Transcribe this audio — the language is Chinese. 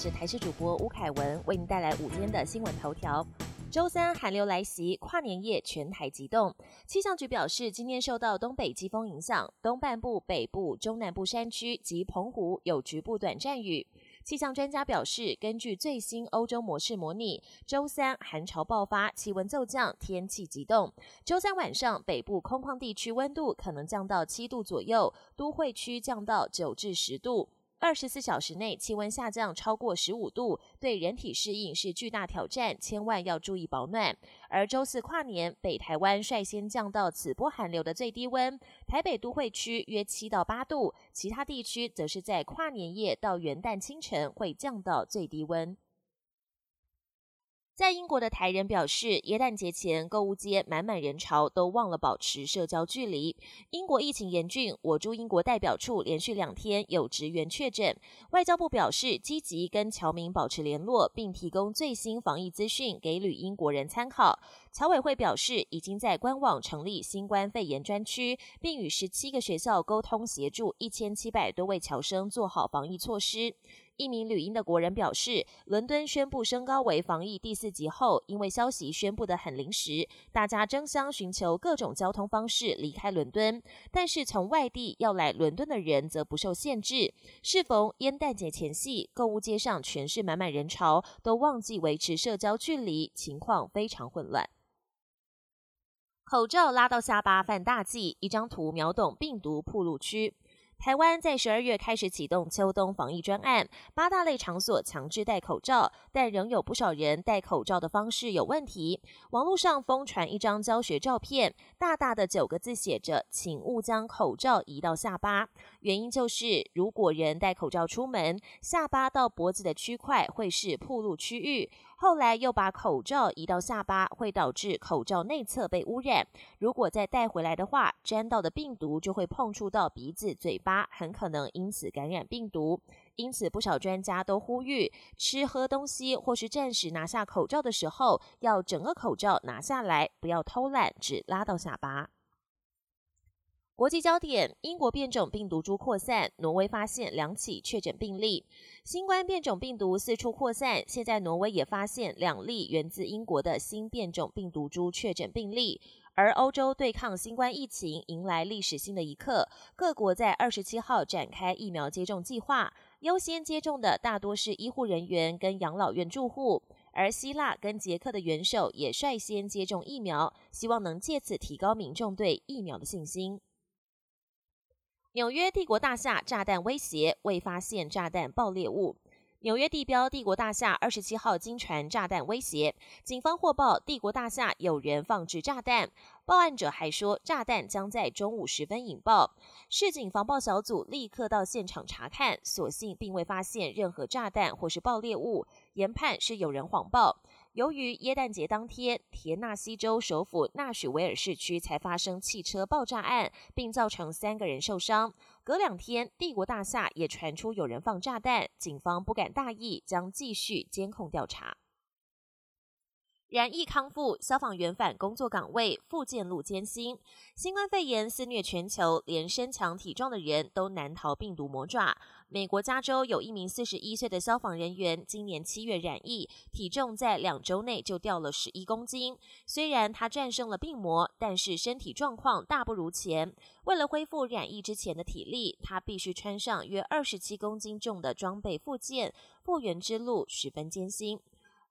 是台视主播吴凯文，为您带来午间的新闻头条。周三寒流来袭，跨年夜全台急冻。气象局表示，今天受到东北季风影响，东半部、北部、中南部山区及澎湖有局部短暂雨。气象专家表示，根据最新欧洲模式模拟，周三寒潮爆发，气温骤降，天气急冻。周三晚上，北部空旷地区温度可能降到七度左右，都会区降到九至十度。二十四小时内气温下降超过十五度，对人体适应是巨大挑战，千万要注意保暖。而周四跨年，北台湾率先降到此波寒流的最低温，台北都会区约七到八度，其他地区则是在跨年夜到元旦清晨会降到最低温。在英国的台人表示，耶诞节前购物街满满人潮，都忘了保持社交距离。英国疫情严峻，我驻英国代表处连续两天有职员确诊。外交部表示，积极跟侨民保持联络，并提供最新防疫资讯给旅英国人参考。侨委会表示，已经在官网成立新冠肺炎专区，并与十七个学校沟通协助一千七百多位侨生做好防疫措施。一名旅英的国人表示，伦敦宣布升高为防疫第四级后，因为消息宣布的很临时，大家争相寻求各种交通方式离开伦敦。但是从外地要来伦敦的人则不受限制。适逢烟诞节前夕，购物街上全是满满人潮，都忘记维持社交距离，情况非常混乱。口罩拉到下巴犯大忌，一张图秒懂病毒铺路区。台湾在十二月开始启动秋冬防疫专案，八大类场所强制戴口罩，但仍有不少人戴口罩的方式有问题。网络上疯传一张教学照片，大大的九个字写着：“请勿将口罩移到下巴。”原因就是，如果人戴口罩出门，下巴到脖子的区块会是暴露区域。后来又把口罩移到下巴，会导致口罩内侧被污染。如果再带回来的话，沾到的病毒就会碰触到鼻子、嘴巴，很可能因此感染病毒。因此，不少专家都呼吁，吃喝东西或是暂时拿下口罩的时候，要整个口罩拿下来，不要偷懒，只拉到下巴。国际焦点：英国变种病毒株扩散，挪威发现两起确诊病例。新冠变种病毒四处扩散，现在挪威也发现两例源自英国的新变种病毒株确诊病例。而欧洲对抗新冠疫情迎来历史性的一刻，各国在二十七号展开疫苗接种计划，优先接种的大多是医护人员跟养老院住户。而希腊跟捷克的元首也率先接种疫苗，希望能借此提高民众对疫苗的信心。纽约帝国大厦炸弹威胁，未发现炸弹爆裂物。纽约地标帝国大厦二十七号经传炸弹威胁，警方获报帝国大厦有人放置炸弹。报案者还说，炸弹将在中午时分引爆。市警防爆小组立刻到现场查看，所幸并未发现任何炸弹或是爆裂物，研判是有人谎报。由于耶诞节当天，田纳西州首府纳许维尔市区才发生汽车爆炸案，并造成三个人受伤。隔两天，帝国大厦也传出有人放炸弹，警方不敢大意，将继续监控调查。染疫康复，消防员返工作岗位，复健路艰辛。新冠肺炎肆虐全球，连身强体壮的人都难逃病毒魔爪。美国加州有一名四十一岁的消防人员，今年七月染疫，体重在两周内就掉了十一公斤。虽然他战胜了病魔，但是身体状况大不如前。为了恢复染疫之前的体力，他必须穿上约二十七公斤重的装备复健，复原之路十分艰辛。